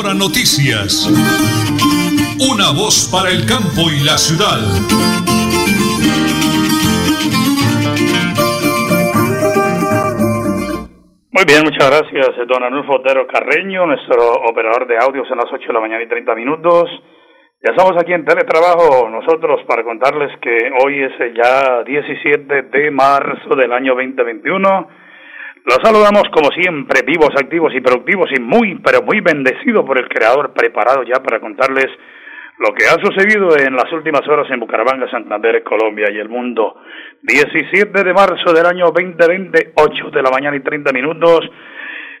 Hora Noticias. Una voz para el campo y la ciudad. Muy bien, muchas gracias, don Anulfo Otero Carreño, nuestro operador de audios en las 8 de la mañana y 30 minutos. Ya estamos aquí en teletrabajo nosotros para contarles que hoy es ya 17 de marzo del año 2021. Los saludamos como siempre, vivos, activos y productivos y muy, pero muy bendecidos por el Creador, preparado ya para contarles lo que ha sucedido en las últimas horas en Bucaramanga, Santander, Colombia y el mundo. 17 de marzo del año 2020, 8 de la mañana y 30 minutos.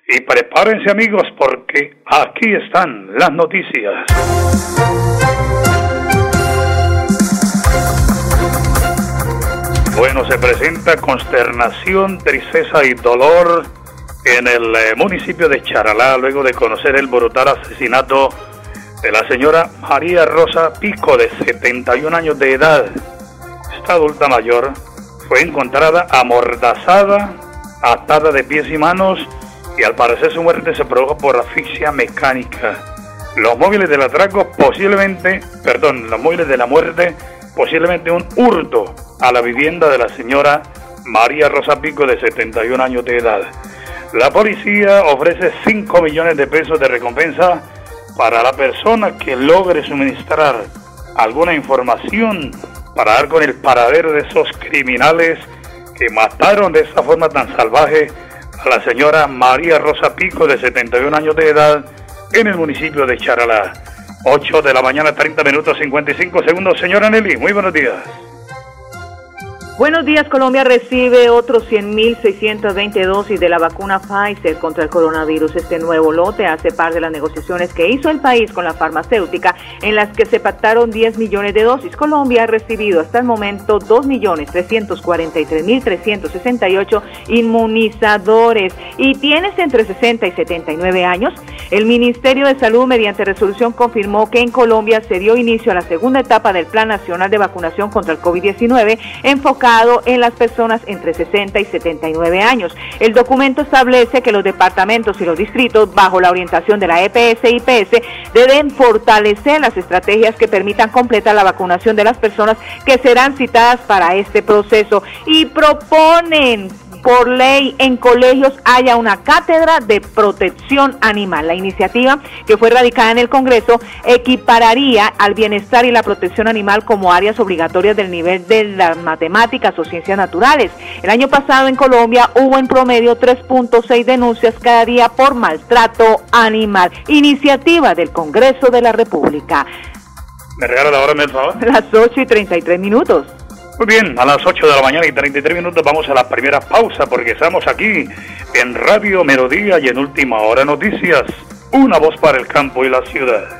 Y prepárense amigos porque aquí están las noticias. Bueno, se presenta consternación, tristeza y dolor en el eh, municipio de Charalá luego de conocer el brutal asesinato de la señora María Rosa Pico, de 71 años de edad. Esta adulta mayor fue encontrada amordazada, atada de pies y manos y al parecer su muerte se produjo por asfixia mecánica. Los móviles del atraco posiblemente, perdón, los móviles de la muerte, posiblemente un hurto a la vivienda de la señora María Rosa Pico de 71 años de edad. La policía ofrece 5 millones de pesos de recompensa para la persona que logre suministrar alguna información para dar con el paradero de esos criminales que mataron de esta forma tan salvaje a la señora María Rosa Pico de 71 años de edad en el municipio de Charalá. 8 de la mañana, 30 minutos 55 segundos. Señora Nelly, muy buenos días. Buenos días, Colombia recibe otros 100.620 dosis de la vacuna Pfizer contra el coronavirus. Este nuevo lote hace parte de las negociaciones que hizo el país con la farmacéutica en las que se pactaron 10 millones de dosis. Colombia ha recibido hasta el momento 2.343.368 inmunizadores y tienes entre 60 y 79 años. El Ministerio de Salud mediante resolución confirmó que en Colombia se dio inicio a la segunda etapa del Plan Nacional de Vacunación contra el COVID-19 en las personas entre 60 y 79 años. El documento establece que los departamentos y los distritos, bajo la orientación de la EPS y IPS, deben fortalecer las estrategias que permitan completar la vacunación de las personas que serán citadas para este proceso y proponen por ley en colegios haya una cátedra de protección animal. La iniciativa que fue radicada en el Congreso equipararía al bienestar y la protección animal como áreas obligatorias del nivel de las matemáticas o ciencias naturales. El año pasado en Colombia hubo en promedio 3.6 denuncias cada día por maltrato animal. Iniciativa del Congreso de la República. ¿Me regala la hora, el favor? Las 8 y 33 minutos. Muy bien, a las 8 de la mañana y 33 minutos vamos a la primera pausa porque estamos aquí en Radio Melodía y en Última Hora Noticias. Una voz para el campo y la ciudad.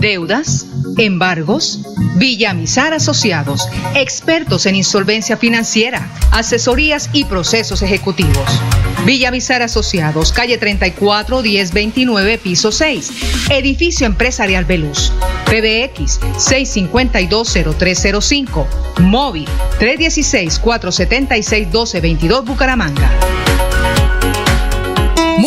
Deudas embargos, Villamizar Asociados, expertos en insolvencia financiera, asesorías y procesos ejecutivos. Villamizar Asociados, calle 34 1029, piso 6, edificio empresarial Veluz. PBX 6520305, móvil 316 476 1222 Bucaramanga.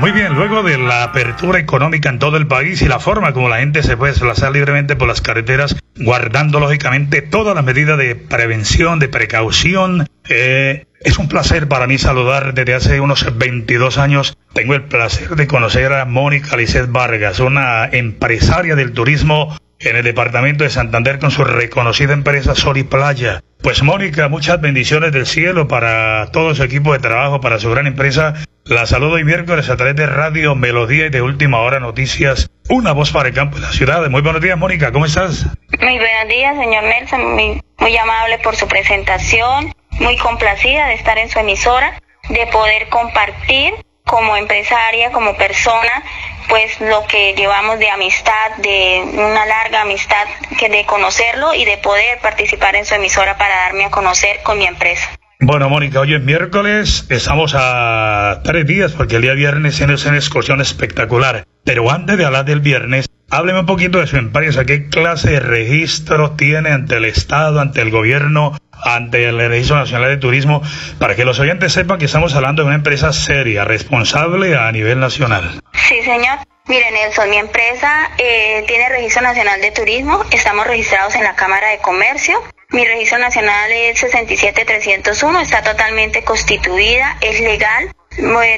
Muy bien, luego de la apertura económica en todo el país y la forma como la gente se puede desplazar libremente por las carreteras, guardando lógicamente todas las medidas de prevención, de precaución, Eh, es un placer para mí saludar desde hace unos 22 años. Tengo el placer de conocer a Mónica Lisset Vargas, una empresaria del turismo en el departamento de Santander con su reconocida empresa Sol y Playa. Pues Mónica, muchas bendiciones del cielo para todo su equipo de trabajo, para su gran empresa. La saludo hoy miércoles a través de Radio Melodía y de Última Hora Noticias. Una voz para el campo de la ciudad. Muy buenos días, Mónica, ¿cómo estás? Muy buenos días, señor Nelson. Muy, muy amable por su presentación muy complacida de estar en su emisora, de poder compartir como empresaria, como persona, pues lo que llevamos de amistad, de una larga amistad, que de conocerlo y de poder participar en su emisora para darme a conocer con mi empresa. Bueno, Mónica, hoy es miércoles, estamos a tres días porque el día viernes es una excursión espectacular. Pero antes de hablar del viernes, hábleme un poquito de su empresa, qué clase de registro tiene ante el Estado, ante el gobierno, ante el Registro Nacional de Turismo, para que los oyentes sepan que estamos hablando de una empresa seria, responsable a nivel nacional. Sí, señor. Mire, Nelson, mi empresa eh, tiene Registro Nacional de Turismo, estamos registrados en la Cámara de Comercio. Mi registro nacional es 67301, está totalmente constituida, es legal,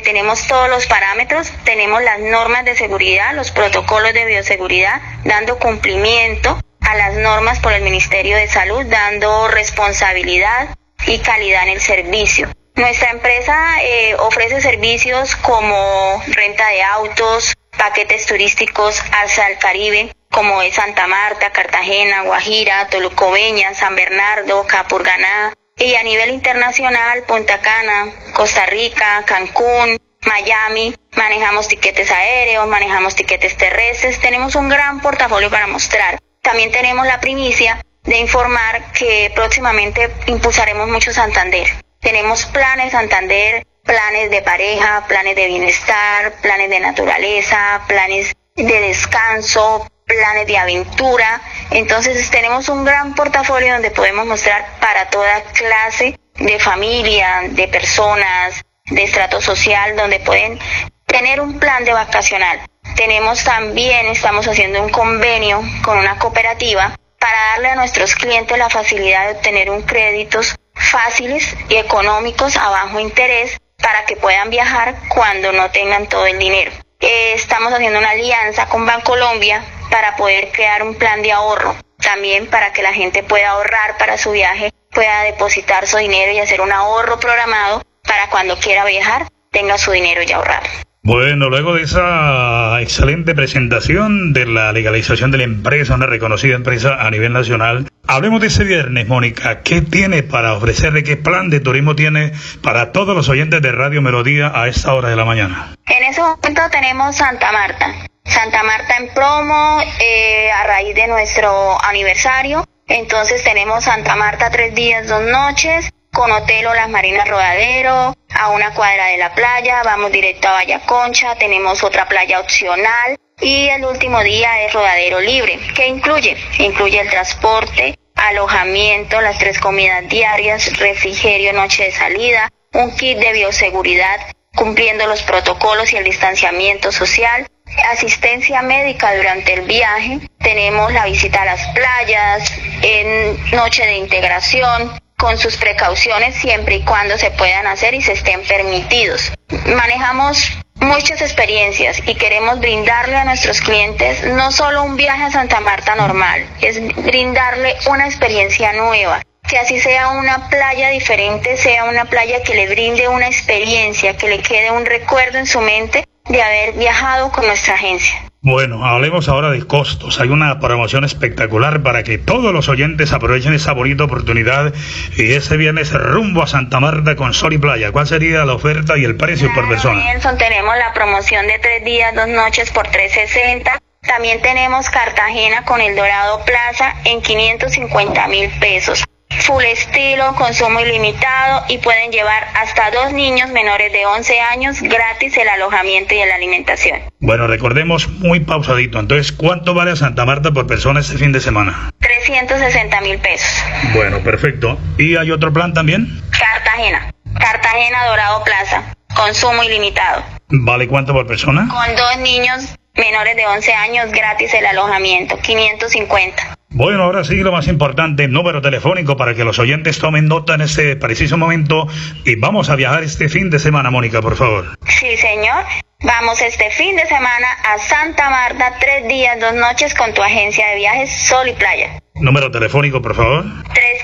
tenemos todos los parámetros, tenemos las normas de seguridad, los protocolos de bioseguridad, dando cumplimiento a las normas por el Ministerio de Salud, dando responsabilidad y calidad en el servicio. Nuestra empresa eh, ofrece servicios como renta de autos, paquetes turísticos hacia el Caribe, como es Santa Marta, Cartagena, Guajira, Tolucobeña, San Bernardo, Capurganá, y a nivel internacional, Punta Cana, Costa Rica, Cancún, Miami, manejamos tiquetes aéreos, manejamos tiquetes terrestres, tenemos un gran portafolio para mostrar. También tenemos la primicia de informar que próximamente impulsaremos mucho Santander. Tenemos planes Santander, planes de pareja, planes de bienestar, planes de naturaleza, planes de descanso, planes de aventura. Entonces tenemos un gran portafolio donde podemos mostrar para toda clase de familia, de personas, de estrato social, donde pueden tener un plan de vacacional. Tenemos también, estamos haciendo un convenio con una cooperativa para darle a nuestros clientes la facilidad de obtener un créditos fáciles y económicos a bajo interés para que puedan viajar cuando no tengan todo el dinero. Eh, estamos haciendo una alianza con Bancolombia para poder crear un plan de ahorro, también para que la gente pueda ahorrar para su viaje, pueda depositar su dinero y hacer un ahorro programado para cuando quiera viajar tenga su dinero ya ahorrado. Bueno, luego de esa excelente presentación de la legalización de la empresa, una reconocida empresa a nivel nacional, hablemos de ese viernes, Mónica. ¿Qué tiene para ofrecerle? ¿Qué plan de turismo tiene para todos los oyentes de Radio Melodía a esta hora de la mañana? En ese momento tenemos Santa Marta. Santa Marta en promo eh, a raíz de nuestro aniversario. Entonces tenemos Santa Marta tres días, dos noches con Hotel o Las Marinas Rodadero, a una cuadra de la playa, vamos directo a Vallaconcha, tenemos otra playa opcional y el último día es Rodadero Libre. ¿Qué incluye? Incluye el transporte, alojamiento, las tres comidas diarias, refrigerio, noche de salida, un kit de bioseguridad cumpliendo los protocolos y el distanciamiento social, asistencia médica durante el viaje, tenemos la visita a las playas, en noche de integración, con sus precauciones siempre y cuando se puedan hacer y se estén permitidos. Manejamos muchas experiencias y queremos brindarle a nuestros clientes no solo un viaje a Santa Marta normal, es brindarle una experiencia nueva. Que así sea una playa diferente, sea una playa que le brinde una experiencia, que le quede un recuerdo en su mente de haber viajado con nuestra agencia. Bueno, hablemos ahora de costos. Hay una promoción espectacular para que todos los oyentes aprovechen esa bonita oportunidad y ese viernes rumbo a Santa Marta con sol y playa. ¿Cuál sería la oferta y el precio por persona? Nelson, tenemos la promoción de tres días, dos noches por 360. También tenemos Cartagena con el Dorado Plaza en 550 mil pesos full estilo, consumo ilimitado y pueden llevar hasta dos niños menores de 11 años gratis el alojamiento y la alimentación. Bueno, recordemos muy pausadito. Entonces, ¿cuánto vale a Santa Marta por persona este fin de semana? 360 mil pesos. Bueno, perfecto. ¿Y hay otro plan también? Cartagena. Cartagena Dorado Plaza. Consumo ilimitado. ¿Vale cuánto por persona? Con dos niños menores de 11 años gratis el alojamiento, 550. Bueno, ahora sí, lo más importante, número telefónico para que los oyentes tomen nota en este preciso momento y vamos a viajar este fin de semana, Mónica, por favor. Sí, señor. Vamos este fin de semana a Santa Marta, tres días, dos noches con tu agencia de viajes Sol y Playa. Número telefónico, por favor.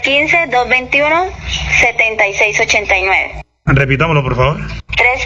315-221-7689. Repitámoslo, por favor.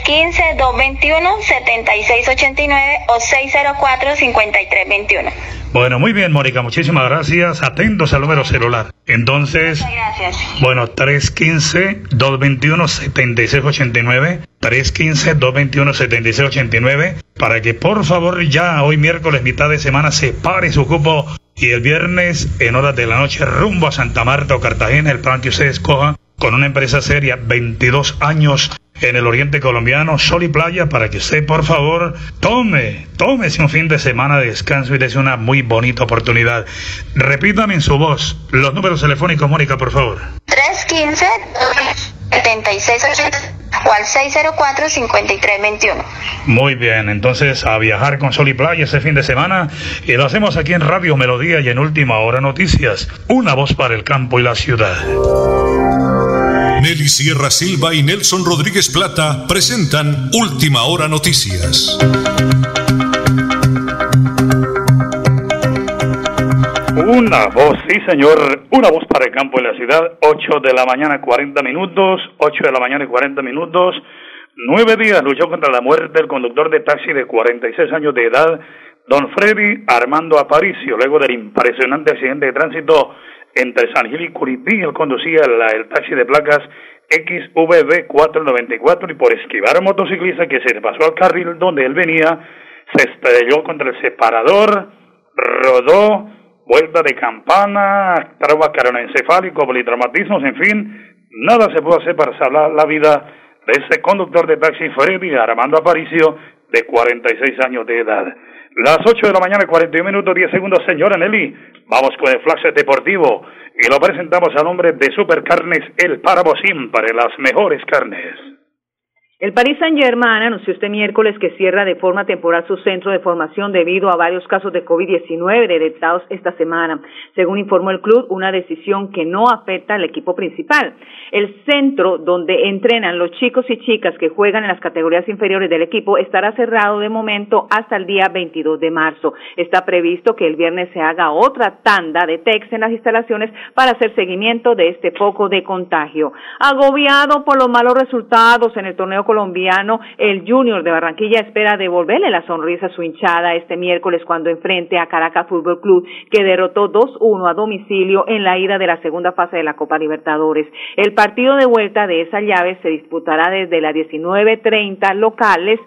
315-221-7689 o 604-5321. Bueno, muy bien, Mónica, muchísimas gracias. Atentos al número celular. Entonces, Muchas gracias. bueno, 315-221-7689. 315-221-7689. Para que por favor ya hoy miércoles, mitad de semana, se pare su cupo y el viernes, en horas de la noche, rumbo a Santa Marta o Cartagena, el plan que usted escoja, con una empresa seria, 22 años en el oriente colombiano, sol y playa, para que usted, por favor, tome, tómese un fin de semana de descanso y dése una muy bonita oportunidad. Repítame en su voz los números telefónicos, Mónica, por favor. 315-7680 o al 604-5321. Muy bien, entonces a viajar con sol y playa ese fin de semana y lo hacemos aquí en Radio Melodía y en Última Hora Noticias, una voz para el campo y la ciudad. Nelly Sierra Silva y Nelson Rodríguez Plata presentan Última Hora Noticias. Una voz, sí señor, una voz para el campo y la ciudad, 8 de la mañana 40 minutos, 8 de la mañana y 40 minutos, nueve días luchó contra la muerte el conductor de taxi de 46 años de edad, don Freddy Armando Aparicio, luego del impresionante accidente de tránsito entre San Gil y Curipí, él conducía el taxi de placas XVB 494 y por esquivar a un motociclista que se pasó al carril donde él venía, se estrelló contra el separador, rodó, vuelta de campana, trauma craneoencefálico, politraumatismos, en fin, nada se pudo hacer para salvar la vida de ese conductor de taxi Freddy Armando Aparicio, de 46 años de edad. Las 8 de la mañana, 41 minutos, 10 segundos, señora Nelly. Vamos con el flash deportivo y lo presentamos a nombre de Supercarnes El Páramo para las mejores carnes. El Paris Saint-Germain anunció este miércoles que cierra de forma temporal su centro de formación debido a varios casos de COVID-19 detectados esta semana. Según informó el club, una decisión que no afecta al equipo principal. El centro donde entrenan los chicos y chicas que juegan en las categorías inferiores del equipo estará cerrado de momento hasta el día 22 de marzo. Está previsto que el viernes se haga otra tanda de text en las instalaciones para hacer seguimiento de este foco de contagio. Agobiado por los malos resultados en el torneo colombiano, el Junior de Barranquilla espera devolverle la sonrisa a su hinchada este miércoles cuando enfrente a Caracas Fútbol Club, que derrotó 2-1 a domicilio en la ida de la segunda fase de la Copa Libertadores. El partido de vuelta de esa llave se disputará desde las 19.30 locales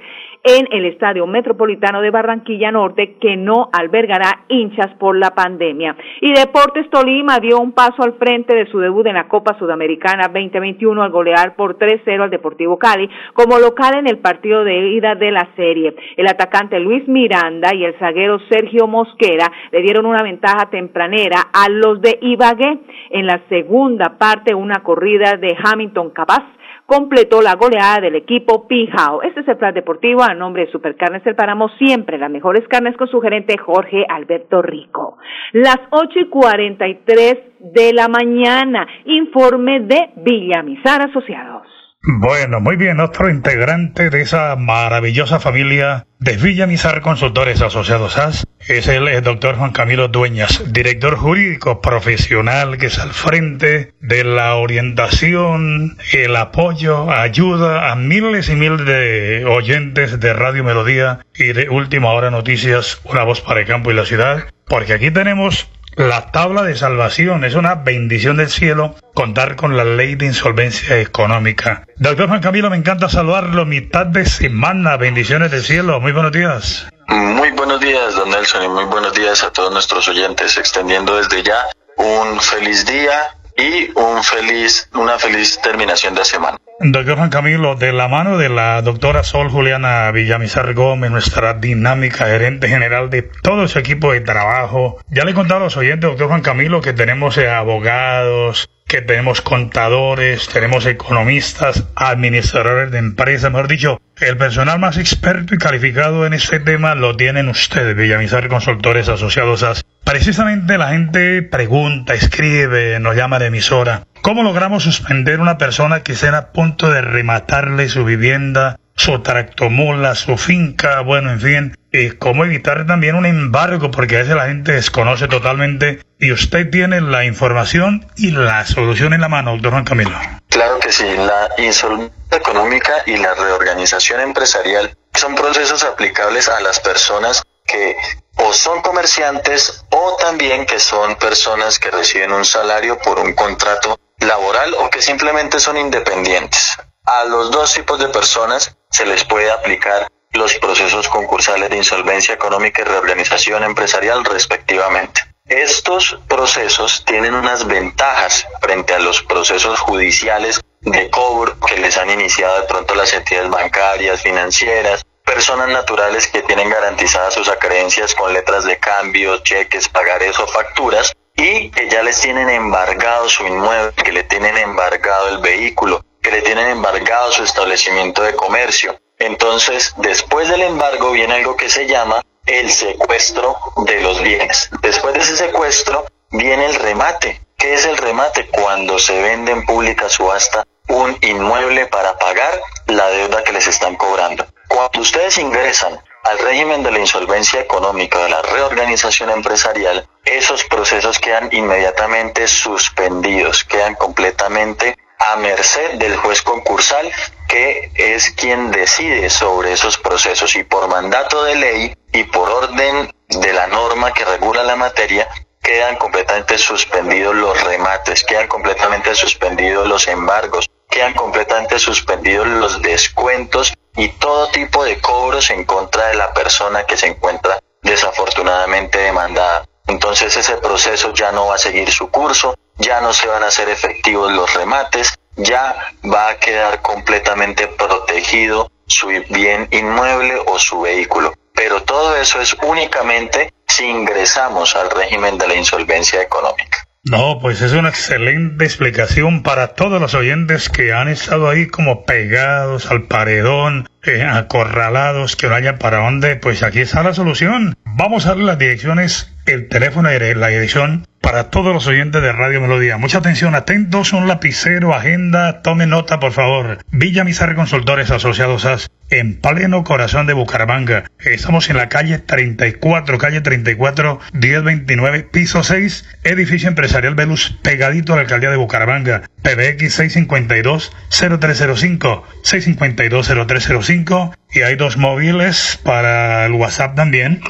en el Estadio Metropolitano de Barranquilla Norte, que no albergará hinchas por la pandemia. Y Deportes Tolima dio un paso al frente de su debut en la Copa Sudamericana 2021 al golear por 3-0 al Deportivo Cali como local en el partido de ida de la serie. El atacante Luis Miranda y el zaguero Sergio Mosquera le dieron una ventaja tempranera a los de Ibagué. En la segunda parte, una corrida de Hamilton Capaz completó la goleada del equipo Pijao. Este es el plan deportivo a nombre de Supercarnes del Páramo, siempre las mejores carnes con su gerente Jorge Alberto Rico. Las ocho y cuarenta y tres de la mañana, informe de Villamizar Asociados. Bueno, muy bien, otro integrante de esa maravillosa familia de Villamizar Consultores Asociados SAS es el, el doctor Juan Camilo Dueñas, director jurídico profesional que es al frente de la orientación, el apoyo, ayuda a miles y miles de oyentes de Radio Melodía y de Última Hora Noticias, una voz para el campo y la ciudad, porque aquí tenemos la tabla de salvación es una bendición del cielo contar con la ley de insolvencia económica. Doctor Juan Camilo, me encanta saludarlo. Mitad de semana, bendiciones del cielo. Muy buenos días. Muy buenos días, don Nelson, y muy buenos días a todos nuestros oyentes, extendiendo desde ya un feliz día y un feliz, una feliz terminación de semana. Doctor Juan Camilo, de la mano de la doctora Sol Juliana Villamizar Gómez, nuestra dinámica gerente general de todo su equipo de trabajo, ya le he contado a los oyentes, doctor Juan Camilo, que tenemos eh, abogados, que tenemos contadores, tenemos economistas, administradores de empresas, mejor dicho, el personal más experto y calificado en este tema lo tienen ustedes, Villamizar Consultores Asociados. Precisamente la gente pregunta, escribe, nos llama de emisora. ¿Cómo logramos suspender una persona que esté a punto de rematarle su vivienda, su tractomula, su finca, bueno, en fin, cómo evitar también un embargo, porque a veces la gente desconoce totalmente y usted tiene la información y la solución en la mano, doctor Juan Camilo. Claro que sí, la insolvencia económica y la reorganización empresarial son procesos aplicables a las personas que o son comerciantes o también que son personas que reciben un salario por un contrato laboral o que simplemente son independientes. A los dos tipos de personas se les puede aplicar los procesos concursales de insolvencia económica y reorganización empresarial respectivamente. Estos procesos tienen unas ventajas frente a los procesos judiciales de cobro que les han iniciado de pronto las entidades bancarias, financieras, personas naturales que tienen garantizadas sus acreencias con letras de cambio, cheques, pagares o facturas y que ya les tienen embargado su inmueble, que le tienen embargado el vehículo, que le tienen embargado su establecimiento de comercio. Entonces, después del embargo viene algo que se llama el secuestro de los bienes. Después de ese secuestro viene el remate. ¿Qué es el remate? Cuando se vende en pública subasta un inmueble para pagar la deuda que les están cobrando. Cuando ustedes ingresan al régimen de la insolvencia económica, de la reorganización empresarial, esos procesos quedan inmediatamente suspendidos, quedan completamente a merced del juez concursal que es quien decide sobre esos procesos y por mandato de ley y por orden de la norma que regula la materia quedan completamente suspendidos los remates, quedan completamente suspendidos los embargos, quedan completamente suspendidos los descuentos y todo tipo de cobros en contra de la persona que se encuentra desafortunadamente demandada. Entonces ese proceso ya no va a seguir su curso, ya no se van a hacer efectivos los remates, ya va a quedar completamente protegido su bien inmueble o su vehículo. Pero todo eso es únicamente si ingresamos al régimen de la insolvencia económica. No, pues es una excelente explicación para todos los oyentes que han estado ahí como pegados al paredón, eh, acorralados, que no haya para dónde. Pues aquí está la solución. Vamos a darle las direcciones, el teléfono y la dirección para todos los oyentes de Radio Melodía. Mucha atención, atentos, un lapicero, agenda, tome nota por favor. Villa Mizarre Consultores Asociados a en pleno corazón de Bucaramanga. Estamos en la calle 34, calle 34, 1029, piso 6, edificio empresarial Velus, pegadito a la alcaldía de Bucaramanga. PBX 652-0305, 652-0305. Y hay dos móviles para el WhatsApp también,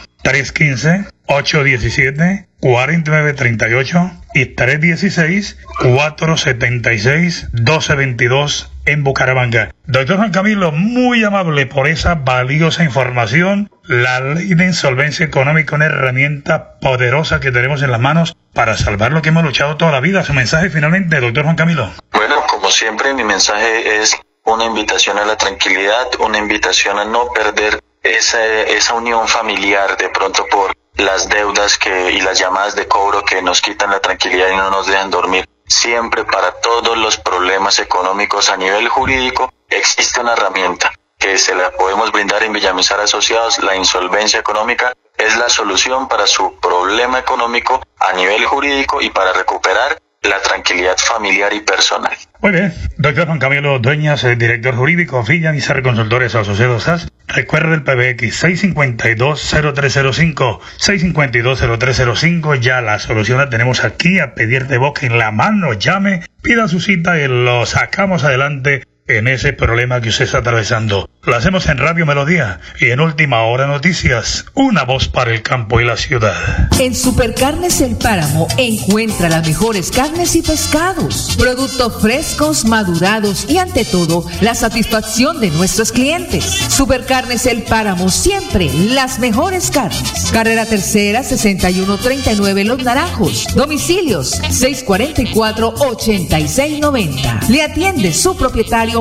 315-817-4938 y 316-476-1222 en Bucaramanga. Doctor Juan Camilo, muy amable por esa valiosa información. La ley de insolvencia económica, una herramienta poderosa que tenemos en las manos para salvar lo que hemos luchado toda la vida. Su mensaje finalmente, doctor Juan Camilo. Bueno, como siempre, mi mensaje es una invitación a la tranquilidad, una invitación a no perder esa, esa unión familiar de pronto por las deudas que, y las llamadas de cobro que nos quitan la tranquilidad y no nos dejan dormir. Siempre para todos los problemas económicos a nivel jurídico existe una herramienta que se la podemos brindar en Villamizar Asociados, la insolvencia económica es la solución para su problema económico a nivel jurídico y para recuperar la tranquilidad familiar y personal. Muy bien, doctor Juan Camilo Dueñas, director jurídico, Villa Mizar Consultores Asociados SAS. Recuerda el PBX 652-0305, 652-0305. Ya la solución la tenemos aquí a pedir de boca en la mano. Llame, pida su cita y lo sacamos adelante en ese problema que usted está atravesando. Lo hacemos en Radio Melodía y en Última Hora Noticias, una voz para el campo y la ciudad. En Supercarnes El Páramo encuentra las mejores carnes y pescados, productos frescos, madurados y ante todo la satisfacción de nuestros clientes. Supercarnes El Páramo siempre las mejores carnes. Carrera Tercera 6139 Los Naranjos. Domicilios 644 8690. Le atiende su propietario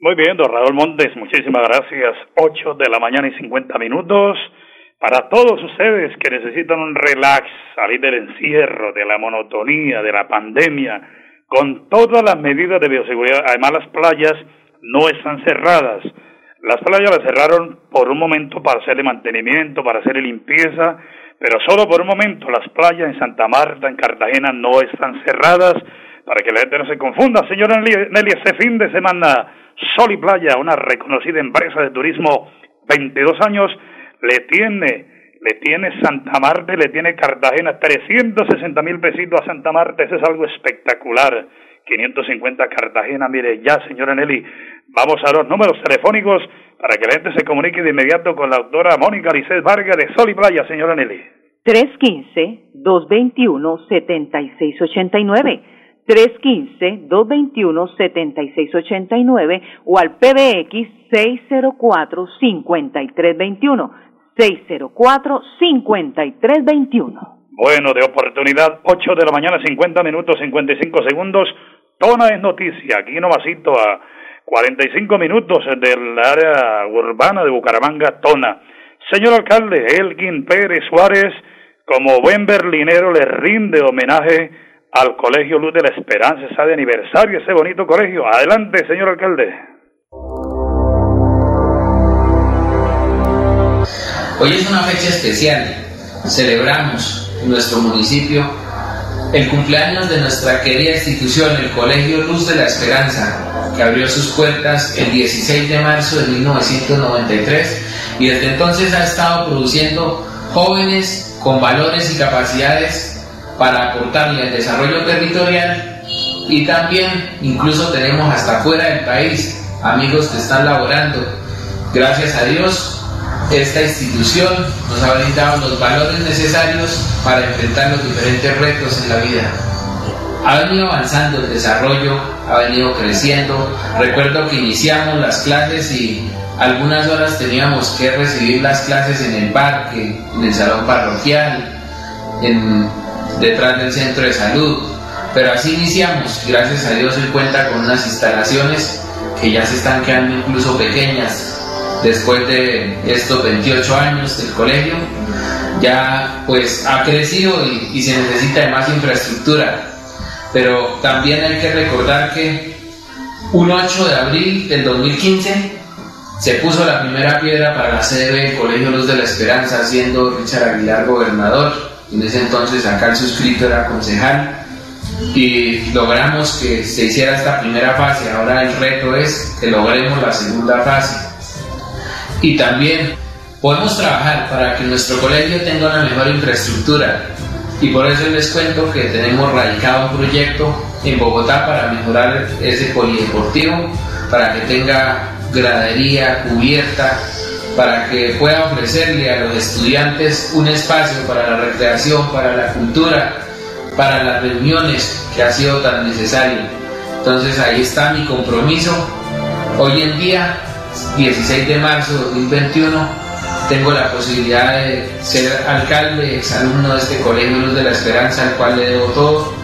Muy bien, don Raúl Montes, muchísimas gracias. 8 de la mañana y 50 minutos. Para todos ustedes que necesitan un relax, salir del encierro, de la monotonía, de la pandemia, con todas las medidas de bioseguridad. Además, las playas no están cerradas. Las playas las cerraron por un momento para hacerle mantenimiento, para hacerle limpieza, pero solo por un momento. Las playas en Santa Marta, en Cartagena, no están cerradas para que la gente no se confunda, señora Nelly, este fin de semana, Sol y Playa, una reconocida empresa de turismo, 22 años, le tiene, le tiene Santa Marta, le tiene Cartagena, 360 mil pesitos a Santa Marta, eso es algo espectacular. 550 Cartagena, mire ya, señora Nelly, vamos a los números telefónicos para que la gente se comunique de inmediato con la doctora Mónica Licés Vargas de Sol y Playa, señora Nelly. 315-221-7689. 315-221-7689 o al PBX 604-5321. 604-5321. Bueno, de oportunidad, 8 de la mañana, 50 minutos, 55 segundos. Tona es noticia, aquí nomasito a 45 minutos del área urbana de Bucaramanga, Tona. Señor alcalde, Elgin Pérez Suárez, como buen berlinero, le rinde homenaje al Colegio Luz de la Esperanza, está de aniversario ese bonito colegio. Adelante, señor alcalde. Hoy es una fecha especial. Celebramos en nuestro municipio el cumpleaños de nuestra querida institución, el Colegio Luz de la Esperanza, que abrió sus puertas el 16 de marzo de 1993 y desde entonces ha estado produciendo jóvenes con valores y capacidades para aportarle al desarrollo territorial y también incluso tenemos hasta fuera del país amigos que están laborando. Gracias a Dios, esta institución nos ha brindado los valores necesarios para enfrentar los diferentes retos en la vida. Ha venido avanzando el desarrollo, ha venido creciendo. Recuerdo que iniciamos las clases y algunas horas teníamos que recibir las clases en el parque, en el salón parroquial, en detrás del centro de salud. Pero así iniciamos, gracias a Dios hoy cuenta con unas instalaciones que ya se están quedando incluso pequeñas después de estos 28 años del colegio. Ya pues ha crecido y, y se necesita de más infraestructura. Pero también hay que recordar que un 8 de abril del 2015 se puso la primera piedra para la sede del Colegio Luz de la Esperanza, siendo Richard Aguilar gobernador. En ese entonces acá el suscrito era concejal y logramos que se hiciera esta primera fase. Ahora el reto es que logremos la segunda fase. Y también podemos trabajar para que nuestro colegio tenga una mejor infraestructura. Y por eso les cuento que tenemos radicado un proyecto en Bogotá para mejorar ese polideportivo, para que tenga gradería cubierta, para que pueda ofrecerle a los estudiantes un espacio para la recreación, para la cultura, para las reuniones que ha sido tan necesario. Entonces ahí está mi compromiso. Hoy en día, 16 de marzo de 2021, tengo la posibilidad de ser alcalde, exalumno de este Colegio Luz de la Esperanza, al cual le debo todo.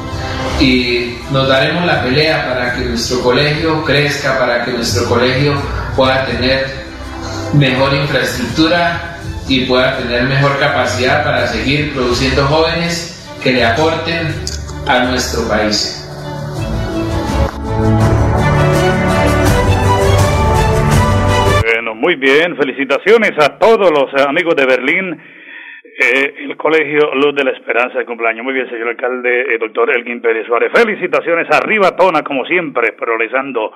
Y nos daremos la pelea para que nuestro colegio crezca, para que nuestro colegio pueda tener mejor infraestructura y pueda tener mejor capacidad para seguir produciendo jóvenes que le aporten a nuestro país. Bueno, muy bien. Felicitaciones a todos los amigos de Berlín. Eh, el Colegio Luz de la Esperanza de cumpleaños. Muy bien, señor alcalde, eh, doctor Elgin Pérez Suárez. Felicitaciones arriba, Tona, como siempre, progresando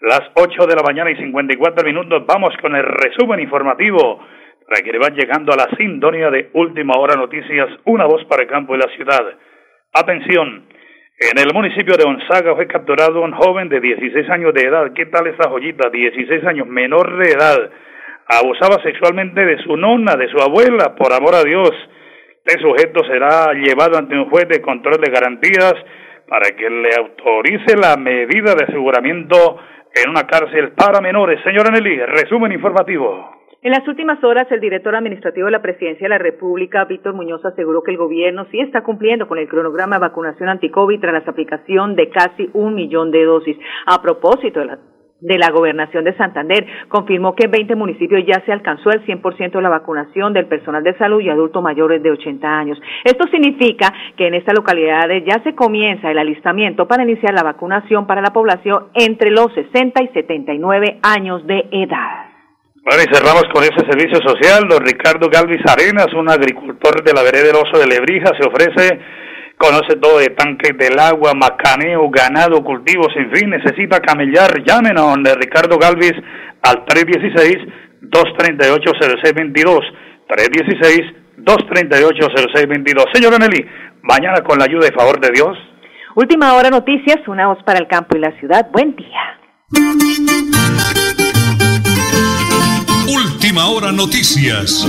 las 8 de la mañana y 54 minutos. Vamos con el resumen informativo para que le van llegando a la sintonía de Última Hora Noticias, una voz para el campo y la ciudad. Atención, en el municipio de Onzaga fue capturado un joven de 16 años de edad. ¿Qué tal esa joyita? 16 años, menor de edad. Abusaba sexualmente de su nona, de su abuela, por amor a Dios. Este sujeto será llevado ante un juez de control de garantías para que le autorice la medida de aseguramiento en una cárcel para menores. Señora Nelly, resumen informativo. En las últimas horas, el director administrativo de la Presidencia de la República, Víctor Muñoz, aseguró que el gobierno sí está cumpliendo con el cronograma de vacunación anti-COVID tras la aplicación de casi un millón de dosis. A propósito de la de la gobernación de Santander confirmó que en 20 municipios ya se alcanzó el 100% de la vacunación del personal de salud y adultos mayores de 80 años. Esto significa que en estas localidades ya se comienza el alistamiento para iniciar la vacunación para la población entre los 60 y 79 años de edad. Bueno, y cerramos con ese servicio social. Don Ricardo Galvis Arenas, un agricultor de la vereda del Oso de Lebrija, se ofrece, conoce todo de tanques del agua, macaneo, ganado, cultivos, en fin, necesita camellar. Llamen a don Ricardo Galvis al 316-238-0622. 316-238-0622. Señora Nelly, mañana con la ayuda y favor de Dios. Última hora noticias, una voz para el campo y la ciudad. Buen día. Última hora noticias.